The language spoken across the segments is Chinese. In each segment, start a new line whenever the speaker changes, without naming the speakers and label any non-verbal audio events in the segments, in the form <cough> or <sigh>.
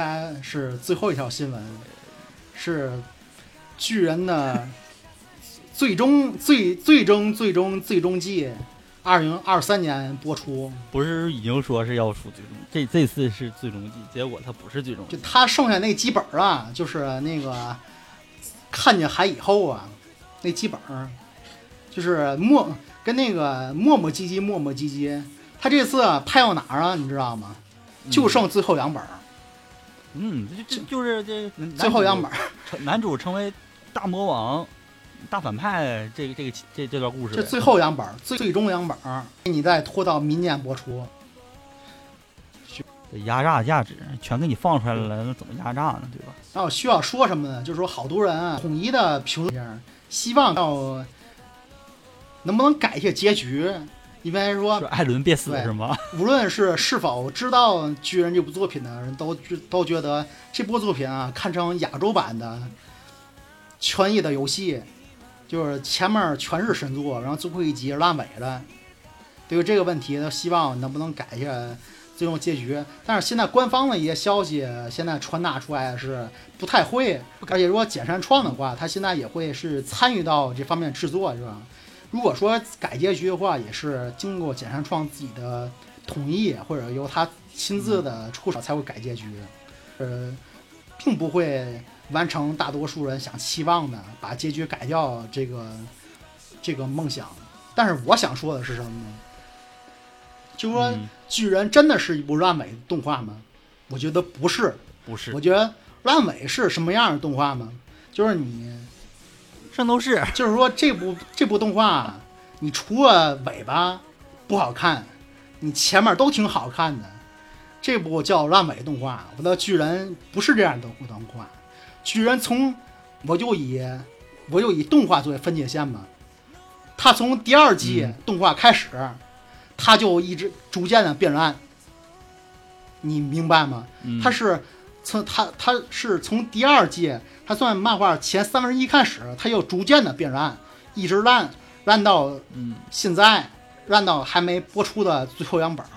接下来是最后一条新闻，是巨人的最终最最终最终最终季，二零二三年播出。
不是已经说是要出最终，这这次是最终季，结果它不是最终季。
就他剩下那几本儿啊，就是那个看见海以后啊，那几本儿，就是磨跟那个磨磨唧唧磨磨唧唧。他这次啊拍到哪儿啊？你知道吗？就剩最后两本儿，
嗯，这这就是这
最后样本儿。
成男主成为大魔王、大反派，这个这个这这段故事。
这最后样本，最最终样本儿，你再拖到明年播出。
这压榨价值全给你放出来了，那怎么压榨呢？对吧？
然后需要说什么呢？就是说，好多人啊，统一的评论希望要能不能改一下结局，因为说
说艾伦别死是吗？
无论是是否知道《巨人》这部作品的人都觉都觉得这部作品啊，堪称亚洲版的《权益的游戏》，就是前面全是神作，然后最后一集烂尾了。对于这个问题，都希望能不能改一下最终结局。但是现在官方的一些消息，现在传达出来是不太会，而且如果简山创的话，他现在也会是参与到这方面制作，是吧？如果说改结局的话，也是经过简山创自己的同意，或者由他亲自的出手才会改结局，呃，并不会完成大多数人想期望的把结局改掉这个这个梦想。但是我想说的是什么呢？就说，
嗯
巨人真的是一部烂尾动画吗？我觉得不是。
不是
我，觉得烂尾是什么样的动画吗？就是你
圣斗士 <laughs>
就是说这部这部动画，你除了尾巴不好看，你前面都挺好看的。这部叫烂尾动画，我的巨人不是这样的动画。巨人从我就以我就以动画作为分界线吧，他从第二季
嗯
动画开始，他就一直逐渐的变烂。你明白吗？
嗯
他是从他他是从第二季，他算漫画前三分之一开始，他又逐渐的变烂，一直烂烂到
嗯
现在，烂到还没播出的最后两本儿。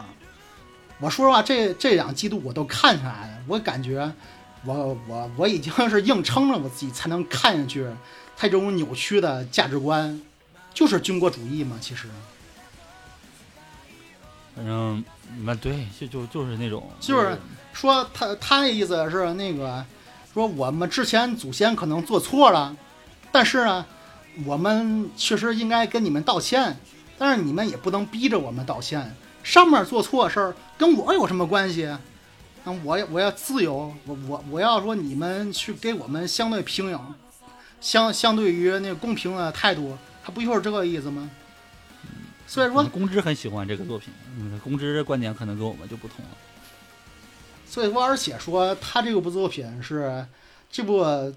我说实话，这这两季度我都看下来了，我感觉我我我已经是硬撑着我自己才能看下去，他这种扭曲的价值观，就是军国主义嘛，其实
反正那对，就就就是那种
就是说他他的意思是那个说我们之前祖先可能做错了，但是呢，我们确实应该跟你们道歉，但是你们也不能逼着我们道歉。上面做错事儿跟我有什么关系？啊，我我要自由，我我我要说你们去给我们相对平等，相相对于那公平的态度，他不就是这个意思吗？所以说，
公知很喜欢这个作品，嗯，公知观点可能跟我们就不同了。
所以说，而且说他这部作品是这部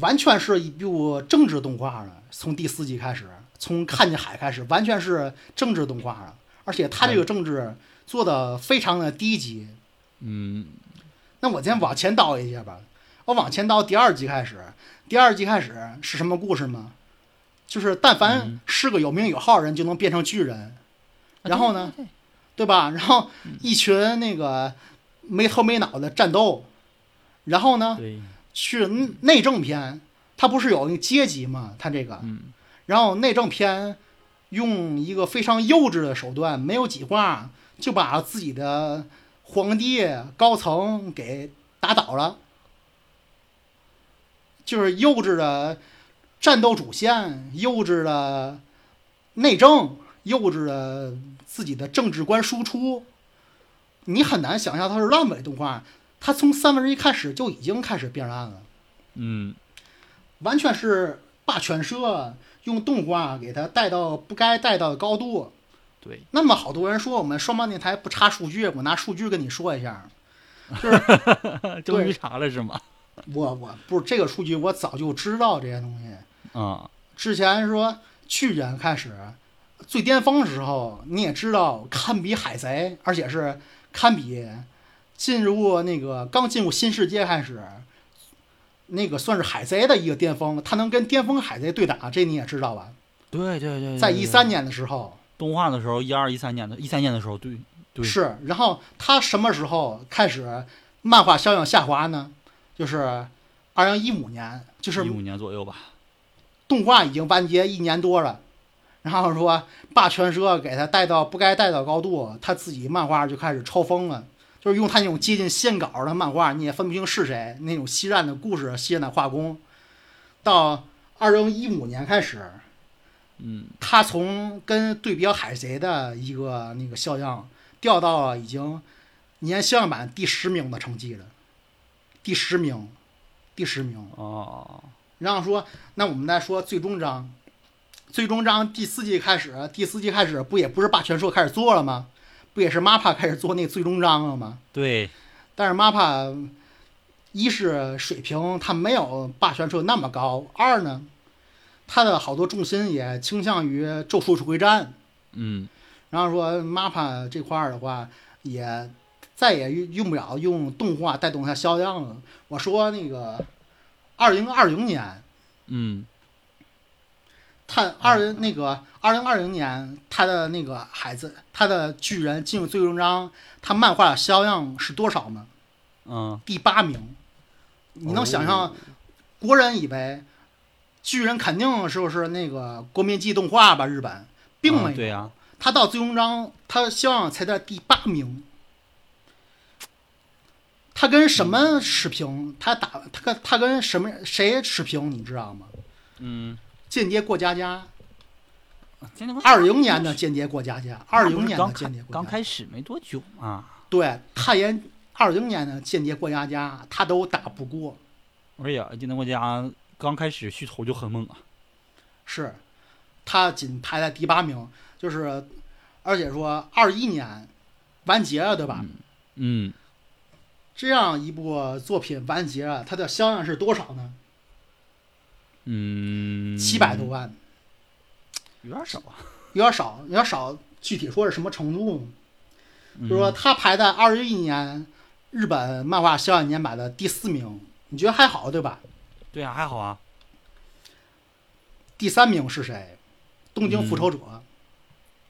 完全是一部政治动画了，从第四集开始，从看见海开始，完全是政治动画了。而且他这个政治做的非常的低级。
嗯
那我先往前倒一下吧，我往前倒第二集开始，第二集开始是什么故事吗？就是但凡
嗯
是个有名有号人就能变成巨人，
啊
然后呢，
对
吧？然后一群那个没头没脑的战斗，然后呢，
对，
去内政篇，它不是有那个阶级吗？它这个，
嗯。
然后内政篇用一个非常幼稚的手段，没有几话就把自己的皇帝高层给打倒了，就是幼稚的战斗主线，幼稚的内政，幼稚的自己的政治观输出，你很难想象它是烂尾动画。它从三分之一开始就已经开始变烂了。
嗯
完全是霸权社用动画给它带到不该带到的高度。
对，
那么好多人说我们双方电台不查数据，我拿数据跟你说一下，<laughs> 就是
终于查了是吗？
我我不是这个数据，我早就知道这些东西。
啊，
之前说去年开始最巅峰的时候，你也知道堪比海贼，而且是堪比进入那个刚进入新世界开始，那个算是海贼的一个巅峰，他能跟巅峰海贼对打，这你也知道吧？
对对对，
在
对
一三年的时候
动画的时候，一二一三年的，一三年的时候，对对，
是，然后他什么时候开始漫画销量下滑呢？就是二零一五年，就是
一五年左右吧。
动画已经完结一年多了，然后说霸权社给他带到不该带到高度，他自己漫画就开始抽风了，就是用他那种接近线稿的漫画，你也分不清是谁，那种稀烂的故事、稀烂的画工。到二零一五年开始，
嗯，
他从跟对标海贼的一个那个销量掉到了已经年销量版第十名的成绩了，第十名，第十名。
哦，
然后说，那我们再说最终章，最终章第四季开始，第四季开始不也不是霸权社开始做了吗？不也是 MAPPA 开始做那最终章了吗？
对，
但是 MAPPA 一是水平它没有霸权社那么高，二呢，它的好多重心也倾向于咒术回战。
嗯，
然后说 MAPPA 这块儿的话，也再也用用不了用动画带动它销量了。我说那个二零二零年。
嗯，
他二零那个二零二零年，他的那个孩子，他的巨人进入最终章，他漫画销量是多少呢？
嗯，
第八名。你能想象，国人以为巨人肯定是不是那个国民级动画吧？日本并没有。
啊对呀，
他到最终章，他销量才在第八名。他跟什么持平？他打他跟他跟什么谁持平？你知道吗？
嗯，
间谍过家家。二零年的间谍过家家，二零年的间谍过家家，
刚开始没多久啊，
对，他演二零年的间谍过家家，他都打不过，
哎呀今天过家刚开始噱头就很猛啊。
是，他仅排在第八名，就是，而且说二一年完结了，对吧？
嗯，
这样一部作品完结了，它的销量是多少呢？
嗯，
七百多万，
有点少啊。
有点少，有点少。具体说是什么程度？
就
就是说，他排在二一年日本漫画销量年版的第四名，你觉得还好对吧？
对啊，还好啊。
第三名是谁？东京复仇者、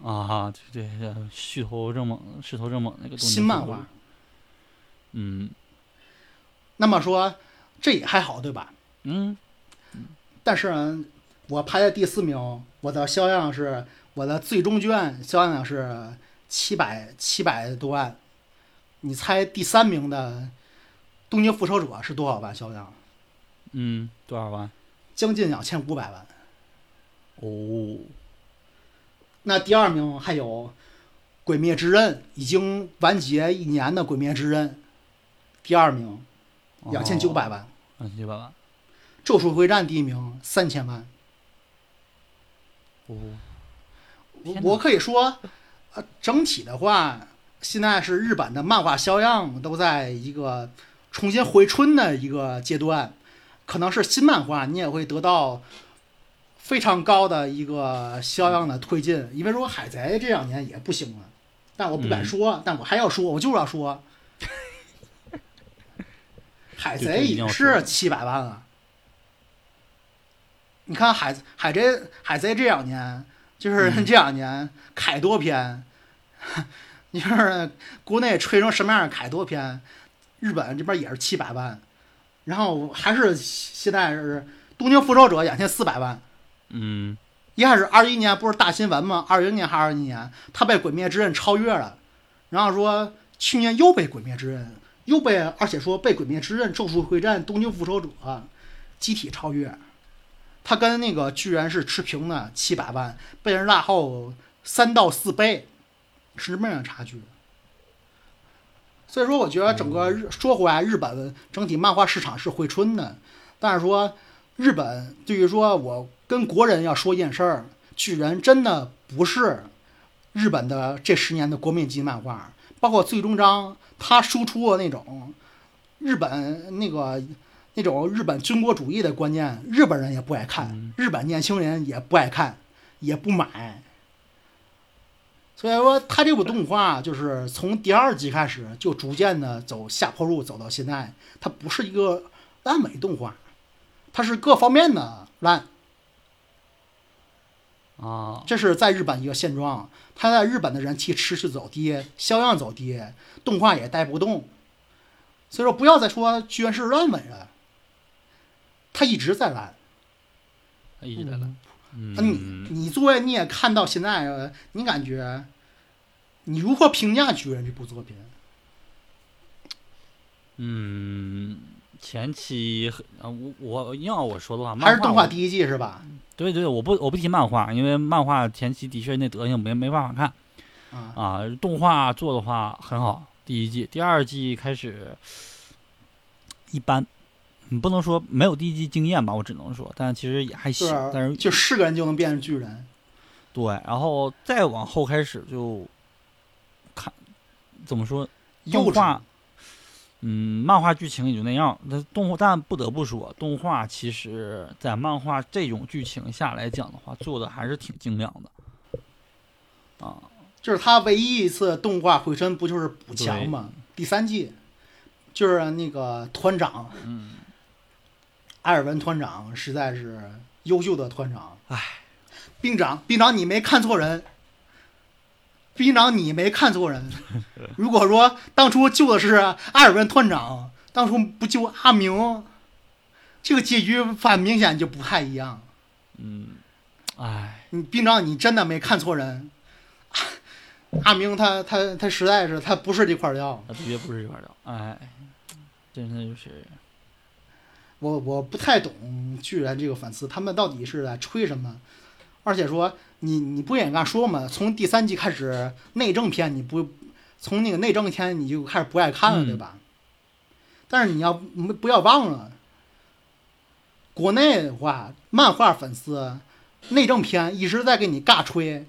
啊，对对，对续头正猛势头正猛那个东
新漫画。
嗯
那么说这也还好对吧？
嗯，
但是呢我排在第四名，我的销量是我的最终卷销量是七百七百多万。你猜第三名的东京复仇者是多少万销量？
嗯，多少万？
将近两千五百万。
哦，
那第二名还有《鬼灭之刃》，已经完结一年的《鬼灭之刃》，第二名两千九百万。
两千九百万。
《咒术回战》第一名三千万。
哦，
我我可以说，呃，整体的话，现在是日本的漫画销量都在一个重新回春的一个阶段，可能是新漫画你也会得到非常高的一个销量的推进，因为如果海贼这两年也不行了，但我不敢
嗯
说，但我还要说，我就是要说，<laughs> 海贼也
一定要说
是七百万了。你看海海贼海贼这两年，就是
嗯 <laughs>
这两年凯多篇，你说国内吹成什么样的凯多篇，日本这边也是七百万，然后还是现在是东京复仇者两千四百万。
嗯，
一开始二一年不是大新闻吗？二零年还是二一年，他被《鬼灭之刃》超越了，然后说去年又被《鬼灭之刃》又被，而且说被《鬼灭之刃》《咒术回战》《东京复仇者》集体超越，他跟那个巨人是持平的，七百万，被人落后三到四倍，是这么样差距。所以说，我觉得整个日说回来，日本整体漫画市场是回春的，但是说日本对于说我跟国人要说一件事儿，巨人真的不是日本的这十年的国民级漫画，包括最终章他输出的那种日本那个那种日本军国主义的观念，日本人也不爱看，日本年轻人也不爱看，也不买。所以说，他这部动画就是从第二集开始就逐渐的走下坡路，走到现在，它不是一个烂尾动画，它是各方面的烂。
啊，
这是在日本一个现状，它在日本的人气持续走低，销量走低，动画也带不动。所以说不要再说居然是烂尾了，他一直在烂。
一直在烂。
那你你作为你也看到现在，呃你感觉你如何评价巨人这部作品？
嗯，前期很啊，我我要我说的话，
还是
漫画我
动画第一季是吧？
对对，我不我不提漫画，因为漫画前期的确那德行没没办法看
啊，
啊。动画做的话很好，第一季、第二季开始一般，你不能说没有第一季经验吧，我只能说，但其实也还行。
啊
但是
就是个人就能变成巨人。
对，然后再往后开始就看怎么说
幼稚
动画，嗯，漫画剧情也就那样。那动画，但不得不说，动画其实在漫画这种剧情下来讲的话，做的还是挺精良的。啊，
就是他唯一一次动画回身不就是补强吗？第三季就是那个团长，
嗯，
埃尔文团长实在是优秀的团长。
唉，
兵长，兵长你没看错人，兵长你没看错人。<laughs> 如果说当初救的是埃尔文团长，当初不救阿明，这个结局反明显就不太一样。
嗯，唉，
你兵长，你真的没看错人。阿明他他他实在是他不是这块料，
那的确不是这块料。哎，真的就是，
我我不太懂巨人这个粉丝他们到底是在吹什么，而且说你你不也刚说嘛，从第三季开始内政片你不从那个内政片你就开始不爱看了、
嗯
对吧？但是你要不不要忘了，国内的话漫画粉丝内政片一直在给你尬吹。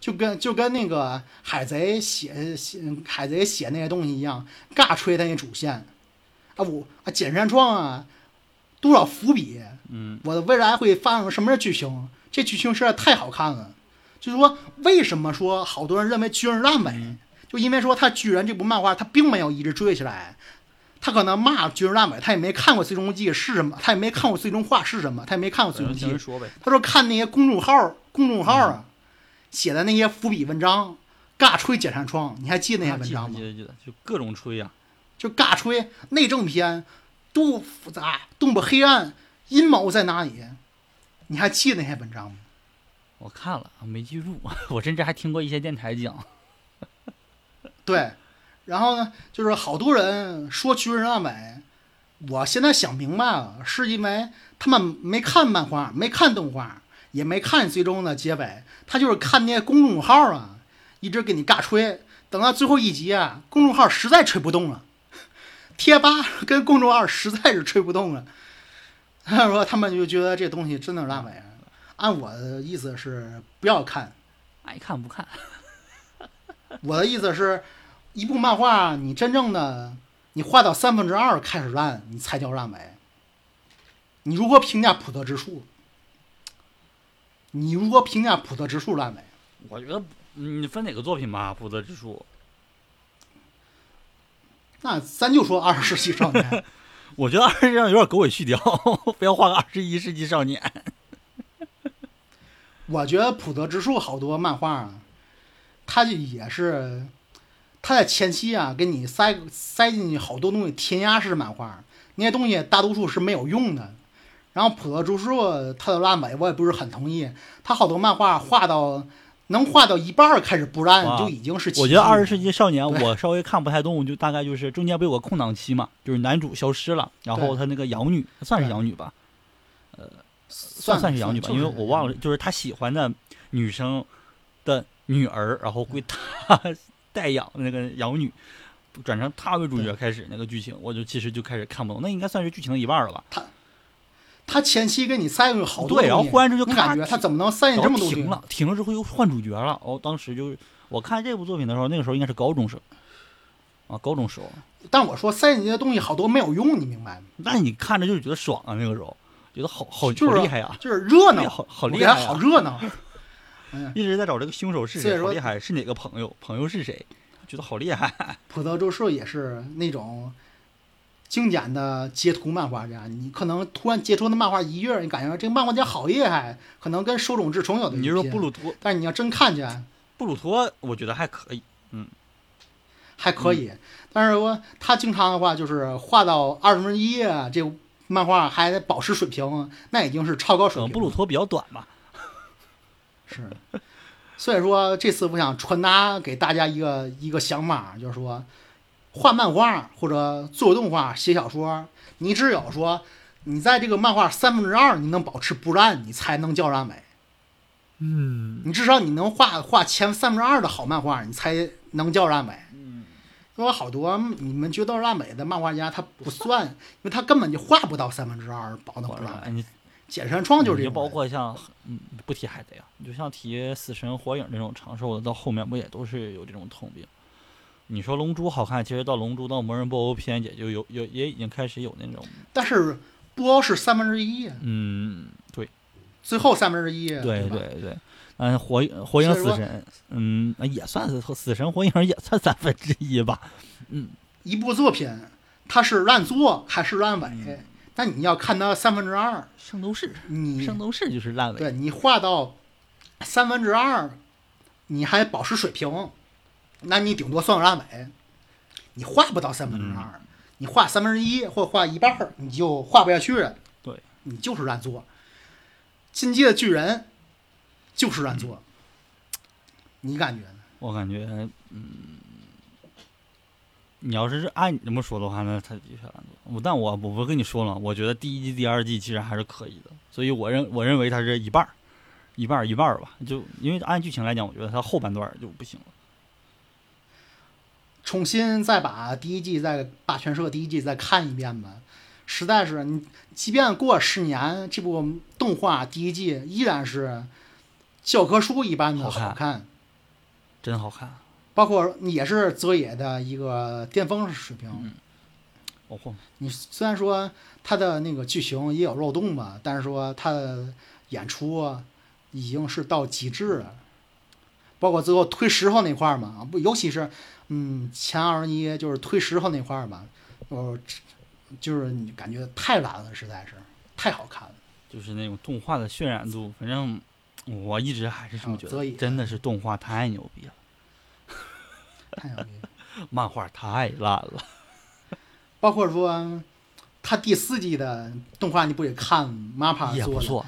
就跟就跟那个海贼写写海贼写那些东西一样，尬吹他那主线，啊我啊简山创啊，多少伏笔，
嗯，
我的未来会发生什么剧情？这剧情实在太好看了。就是说，为什么说好多人认为巨人烂尾？就因为说他巨人这部漫画他并没有一直追起来，他可能骂巨人烂尾，他也没看过最终季是什么，他也没看过最终话是什么，他也没看过最终季。他说看那些公众号公众号啊、写的那些伏笔文章，尬吹简山窗，你还记得那些文章吗？
记得记得，就各种吹呀、
就尬吹内政篇多复杂，多么黑暗，阴谋在哪里？你还记得那些文章吗？
我看了，没记住，<laughs> 我甚至还听过一些电台讲。<laughs>
对，然后呢，就是好多人说巨人烂尾，我现在想明白了，是因为他们没看漫画，没看动画，也没看最终的结尾，他就是看那些公众号啊，一直给你尬吹，等到最后一集啊，公众号实在吹不动了，贴吧跟公众号实在是吹不动了，他说他们就觉得这东西真的是烂尾。按我的意思是不要看，
爱看不看，<laughs>
我的意思是，一部漫画你真正的你画到三分之二开始烂，你才叫烂尾。你如何评价普特之树？你如何评价普特之树烂尾？
我觉得嗯你分哪个作品吧，普特之树。
那咱就说二十世纪少年，<laughs>
我觉得二十世纪上有点狗尾续貂，<laughs> 非要画个二十一世纪少年。<laughs>
我觉得普特之树好多漫画啊，它就也是，它在前期啊给你塞塞进去好多东西，填鸭式漫画，那些东西大多数是没有用的。然后普特之树它的烂尾我也不是很同意，它好多漫画画到能画到一半儿开始不烂
哇
就已经是。
我觉得二十世纪少年我稍微看不太懂，就大概就是中间不有个空档期嘛，就是男主消失了，然后他那个养女算是养女吧，呃
算
算是养女吧，因为我忘
了。
了，就是他喜欢的女生的女儿，然后归他 <laughs> 代养那个养女，转成他为主角开始那个剧情，我就其实就开始看不懂，那应该算是剧情的一半了吧？
他前期给你塞了好多
对，然后忽然之间就
感觉他怎么能塞进这么多
停了，停了之后又换主角了。哦，当时就是我看这部作品的时候，那个时候应该是高中生啊，高中时候。
但我说塞进去的东西好多没有用，你明白吗？
那你看着就是觉得爽啊，那个时候觉得好好
就是
好厉害呀、
就是热闹，
好好厉害、啊，
好热闹。<laughs> 嗯，
一直在找这个凶手是谁，好厉害，是哪个朋友，朋友是谁，觉得好厉害。<laughs>
普泽周社也是那种经典的截图漫画家，你可能突然截出那漫画一页，你感觉这个漫画家好厉害，可能跟手冢治虫有的一
你就说
拼
布鲁托，
但是你要真看见，
布鲁托，我觉得还可以。
嗯还可以。但是说他经常的话，就是画到二十分之一啊，这漫画还保持水平，那已经是超高水平。
布鲁托比较短嘛，<laughs>
是，所以说这次我想传达给大家一个一个想法，就是说，画漫画或者做动画、写小说，你只有说你在这个漫画三分之二你能保持不烂，你才能叫烂尾。
嗯，
你至少你能画画前三分之二的好漫画，你才能叫烂尾。
嗯，
有好多你们觉得烂尾的漫画家，他不算，因为他根本就画不到三分之二，保证不烂
你
简山创就是这
你就，包括像嗯，不提海贼啊，你就像提死神、火影这种长寿的，到后面不也都是有这种通病？你说龙珠好看，其实到龙珠到魔人布欧篇也就有有也已经开始有那种
但是布欧是三分之一，
嗯，对。
最后三分之一，
对
吧？
对对，嗯，火影火影死神，嗯，也算是死神火影也算三分之一吧，嗯，
一部作品它是烂作还是烂尾，
嗯？
那你要看它三分之二，
圣斗士，
你
圣斗士就是烂尾，
对你画到三分之二，你还保持水平，那你顶多算个烂尾。你画不到三分之二，你画三分之一或画一半儿，你就画不下去了。
对，
你就是烂作。进击的巨人就是烂作，<tsk> 你感觉呢？
我感觉，嗯，你要是按你这么说的话，那他的确烂作。我但我我不跟你说了，我觉得第一季、第二季其实还是可以的，所以我认我认为它是一半儿，一半儿一半儿吧。就因为按剧情来讲，我觉得它后半段就不行了。
重新再把第一季再霸权社第一季再看一遍吧，实在是你，即便过十年，这部动画第一季依然是教科书一般的
好看。
好看，
真好看，
包括也是泽野的一个巅峰水平。你虽然说他的那个剧情也有漏洞吧，但是说他的演出啊已经是到极致了，包括最后推石头那块儿嘛，不，尤其是嗯前二十一就是推石头那块儿吧，哦，就是你感觉太烂了，实在是太好看了。
就是那种动画的渲染度，反正我一直还是这么觉得，真的是动画太牛逼了，
太牛逼了！
漫画太烂了。<laughs>
包括说他第四季的动画，你不也看 MAPPA 做的？
也不错，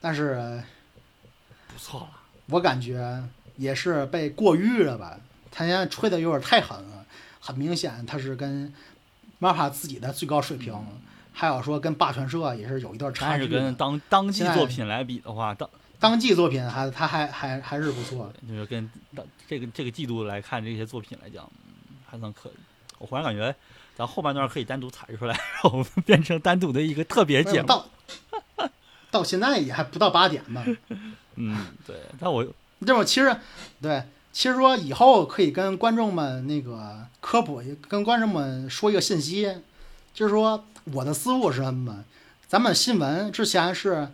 但是
不错了。
我感觉也是被过誉了吧，他现在吹的有点太狠了，很明显他是跟 MAPPA 自己的最高水平，还有说跟霸权社也是有一段差距
但是。跟当当季作品来比的话，当
当季作品还他还还还是不错的。
就是跟当这个这个季度来看这些作品来讲，嗯还算可以。我忽然感觉咱后半段可以单独裁出来，然后变成单独的一个特别节目。
到到现在也还不到八点吧？<laughs>
嗯，对。但我
这种其实对，其实说以后可以跟观众们那个科普，跟观众们说一个信息，就是说我的思路是什么？咱们新闻之前是，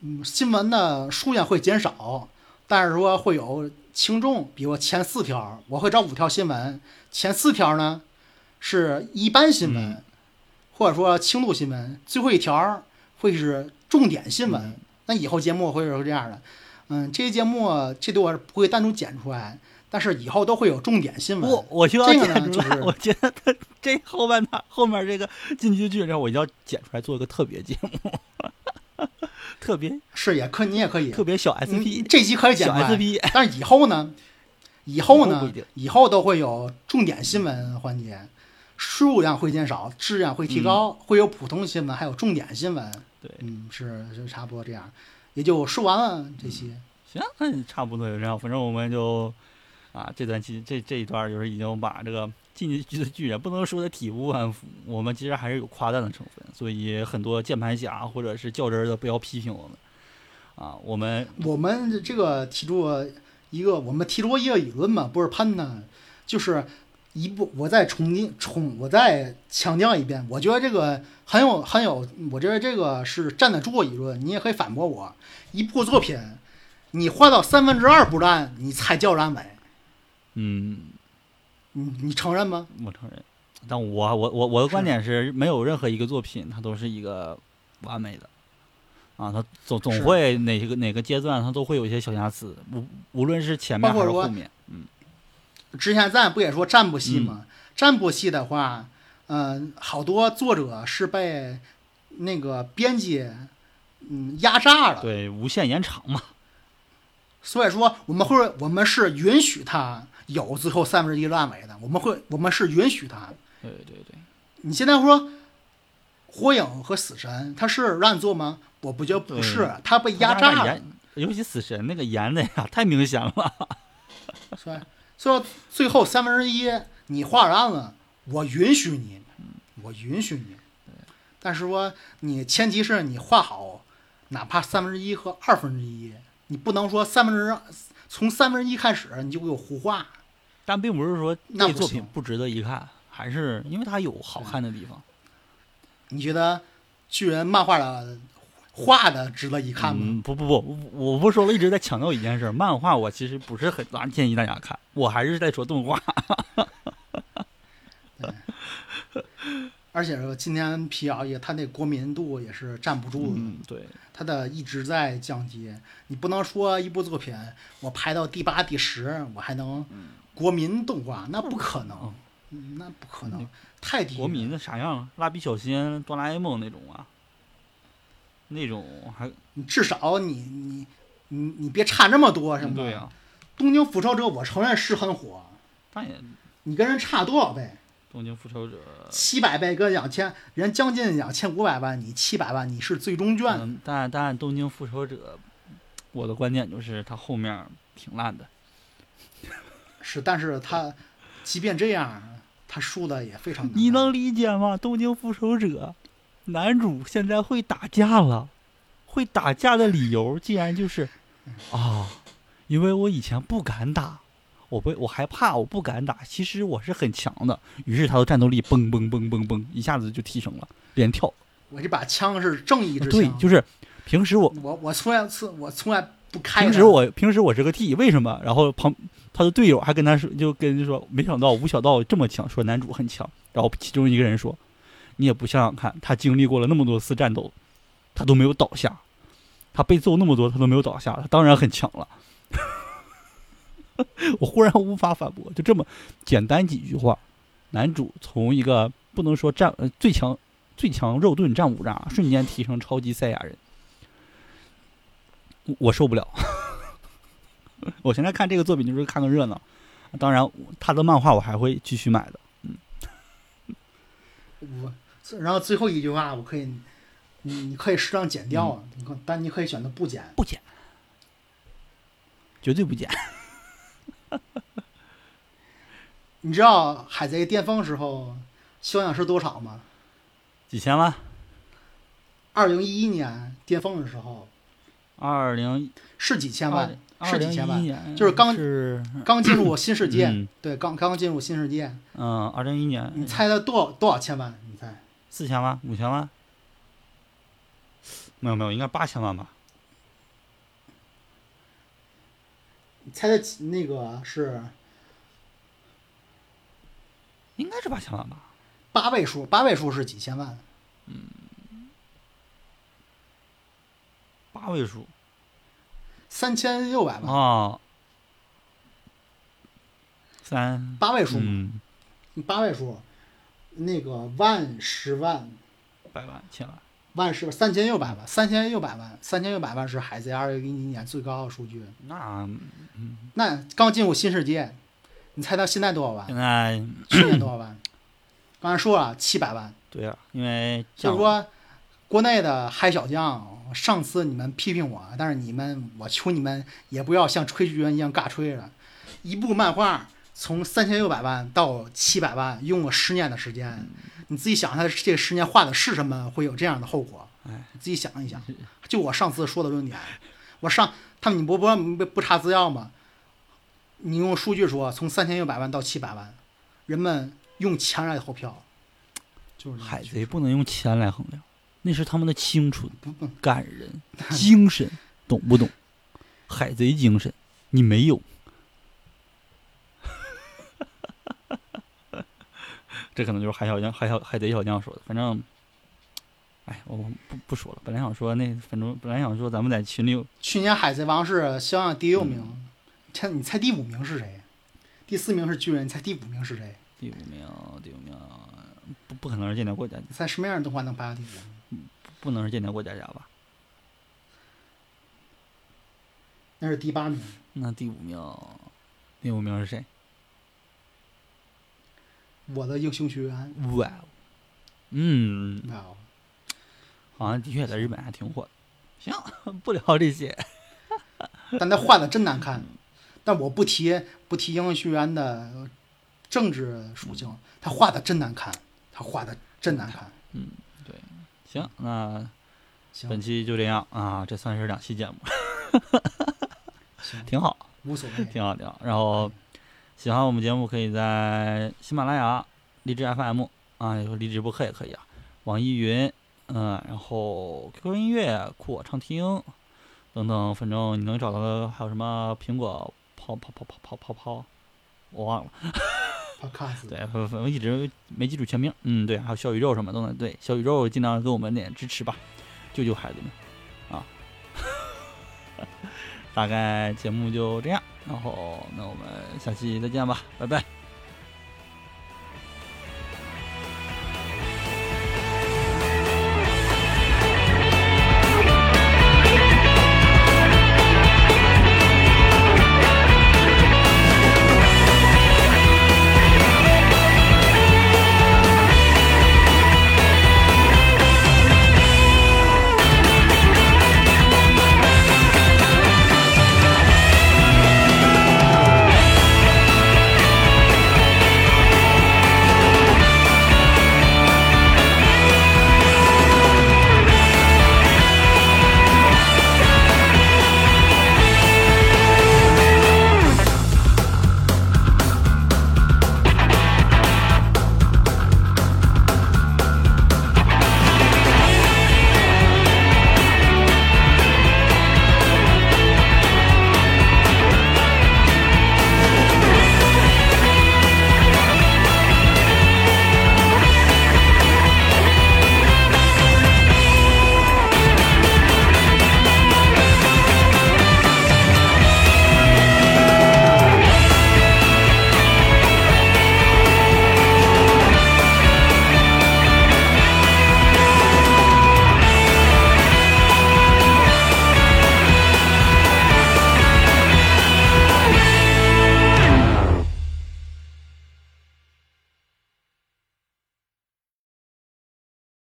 嗯，新闻的数量会减少，但是说会有轻重，比如前四条，我会找五条新闻，前四条呢是一般新闻，
嗯
或者说轻度新闻，最后一条会是重点新闻。
嗯
那以后节目会是这样的，嗯，这些节目这对我不会单独剪出来，但是以后都会有重点新闻。
我我就要
这个呢
剪出来，
就是
我觉得他这后半段后面这个进击的巨人，我一定要剪出来做一个特别节目，<laughs> 特别
是也可你也可以
特别小
嗯
SP
这期可以剪
小
出来
，SP，
但是以后呢，以后呢，以后都会有重点新闻环节，数量会减少，质量会提高，会有普通新闻，还有重点新闻。
对
嗯，是就差不多这样，也就说完了这些。
行，那差不多就这样。反正我们就啊，这段期这这一段就是已经把这个进击的巨人不能说的体无完肤，我们其实还是有夸赞的成分，所以很多键盘侠或者是较真儿的不要批评我们啊，我们
我们这个提出一个，我们提出一个理论嘛，不是喷呢，就是一部，我再重新重，我再强调一遍，我觉得这个很有很有，我觉得这个是站得住的理论，你也可以反驳我。一部作品，你画到三分之二不烂，你才叫烂尾，
嗯，
你你承认吗？
我承认，但我我我我的观点是，没有任何一个作品它都是一个完美的。啊，它总总会哪个哪个阶段它都会有一些小瑕疵，无无论是前面还是后面，嗯，
之前咱不也说占卜系吗？占卜系的话，嗯、好多作者是被那个编辑嗯压榨了，
对，无限延长嘛。
所以说我们会我们是允许他有最后三分之一烂尾的，我们会我们是允许他。
对对对，
你现在说火影和死神，他是让你做吗？我不觉得不是，他被压榨了，，
尤其死神那个严的呀，太明显了。<laughs>
说最后三分之一你画完了，我允许你，我允许你。但是说你前提是你画好，哪怕三分之一和二分之一，你不能说三分之从三分之一开始你就给我胡画。
但并不是说
那
作品不值得一看，还是因为它有好看的地方。
你觉得巨人漫画的画的值得一看吗？
嗯，不不不，我我不是说了，一直在强调一件事儿，漫画我其实不是很大建议大家看，我还是在说动画。<laughs>
而且说今天 P L 也他那国民度也是站不住的，
嗯，对，
他的一直在降级。你不能说一部作品我排到第八、第十，我还能国民动画，那不可能，嗯那不可能，太低。
国民的啥样？蜡笔小新、哆啦 A 梦那种啊，那种还
你至少你你你你别差那么多，行不？
对呀、
东京复仇者我承认是很火，
但也
你跟人差多少倍？
东京复仇者，
七百倍跟两千，人将近两千五百万，你七百万，你是最终卷。
嗯，但但东京复仇者，我的观点就是他后面挺烂的。
是，但是他即便这样，他输的也非常难。
你能理解吗？东京复仇者男主现在会打架了，会打架的理由竟然就是啊，因为我以前不敢打，我不我害怕，我不敢打。其实我是很强的，于是他的战斗力嘣嘣嘣嘣嘣一下子就提升了，连跳。
我这把枪是正义之枪。
对，就是平时我
我我从来次我从来不开。
平时我平时我是个 T，为什么？然后旁他的队友还跟他说，就跟他说，没想到吴小道这么强，说男主很强。然后其中一个人说，你也不想想看，他经历过了那么多次战斗，他都没有倒下，他被揍那么多，他都没有倒下，他当然很强了。<laughs> 我忽然无法反驳，就这么简单几句话，男主从一个不能说战最强最强肉盾战五渣，瞬间提升超级赛亚人，我受不了。<laughs> 我现在看这个作品就是看个热闹，当然他的漫画我还会继续买的。
我，<laughs> 然后最后一句话我可以，你你可以适当剪掉啊，但你可以选择不剪。
不减，绝对不减。<laughs>
你知道海贼巅峰时候销量是多少吗？
几千万？
二零一一年巅峰的时候
二零
是几千万，是几千万，就是刚
是
刚进入新世界，
嗯
对，刚刚进入新世界，
嗯，二零一年
你猜它多少多少千万？
四千万、五千万？没有没有，应该八千万吧？
你猜的那个是
应该是八千万吧？
八位数，八位数是几千万？
嗯八位数
三千六百万，
啊，三
八位数嘛，
嗯，
八位数，那个万十万
百万、千万，
万十三千六百万，三千六百万，三千六百万是海贼二零一一年最高的数据。
那嗯
那刚进入新世界，你猜它现在多少万
现？在
去年多少万？刚才说了七百万，
对呀、因为
就是说，国内的嗨小将，上次你们批评我，但是你们，我求你们也不要像吹巨人一样尬吹了。一部漫画从三千六百万到七百万，用了十年的时间，你自己想，他这十年画的是什么，会有这样的后果？
哎，
你自己想一想。就我上次说的论点，我上他们你不不不不查资料吗？你用数据说，从三千六百万到七百万，人们用钱来投票，就是
海贼不能用钱来衡量，那是他们的青春、感人、精神，懂不懂？海贼精神你没有，这可能就是海小将、海小海贼小将说的。反正，哎，我不不说了。本来想说那，反正本来想说咱们在群里有
去年《海贼王》是销量第六名，猜你猜第五名是谁？第四名是巨人，你猜第五名是谁？
第五名，第五名，不不可能是间谍过家家，
你猜什么样的动画能排到第五？
不能是间谍过家家吧？
那是第八名。
那第五名，第五名是谁？
我的英雄学院。
哇哦，嗯，
哇哦，
好像的确在日本还挺火的。行，不聊这些。
但他画的真难看。但我不提不提英雄学员的政治属性，他画的真难看，他画的真难看。
嗯，对，行，那
行
本期就这样啊，这算是两期节目，
行，<laughs>
挺好，
无所谓。
挺好，挺好。然后喜欢我们节目，可以在喜马拉雅、荔枝 FM 啊，有荔枝播客也可以啊，网易云，嗯，然后 QQ 音乐、酷我畅听等等，反正你能找到的还有什么苹果泡泡泡泡泡泡泡，我忘了。
Podcast <laughs>
对，反反正一直没记住全名。嗯，对，还有小宇宙什么都能对，小宇宙尽量给我们点支持吧，救救孩子们啊！大概节目就这样，然后那我们下期再见吧，拜拜。